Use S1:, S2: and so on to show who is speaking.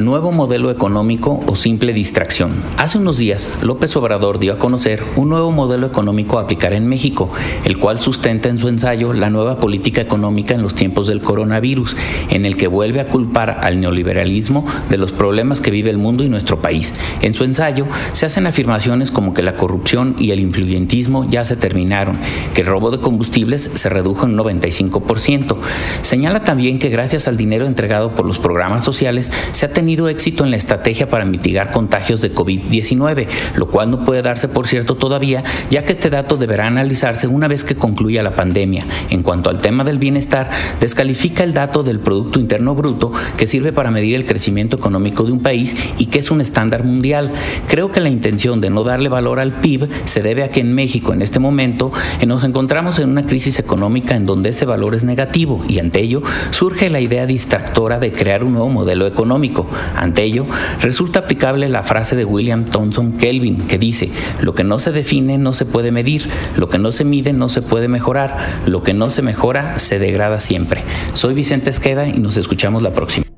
S1: Nuevo modelo económico o simple distracción. Hace unos días, López Obrador dio a conocer un nuevo modelo económico a aplicar en México, el cual sustenta en su ensayo la nueva política económica en los tiempos del coronavirus, en el que vuelve a culpar al neoliberalismo de los problemas que vive el mundo y nuestro país. En su ensayo se hacen afirmaciones como que la corrupción y el influyentismo ya se terminaron, que el robo de combustibles se redujo en un 95%. Señala también que gracias al dinero entregado por los programas sociales se ha tenido éxito en la estrategia para mitigar contagios de COVID-19, lo cual no puede darse por cierto todavía, ya que este dato deberá analizarse una vez que concluya la pandemia. En cuanto al tema del bienestar, descalifica el dato del Producto Interno Bruto que sirve para medir el crecimiento económico de un país y que es un estándar mundial. Creo que la intención de no darle valor al PIB se debe a que en México en este momento nos encontramos en una crisis económica en donde ese valor es negativo y ante ello surge la idea distractora de crear un nuevo modelo económico. Ante ello, resulta aplicable la frase de William Thomson Kelvin que dice, lo que no se define no se puede medir, lo que no se mide no se puede mejorar, lo que no se mejora se degrada siempre. Soy Vicente Esqueda y nos escuchamos la próxima.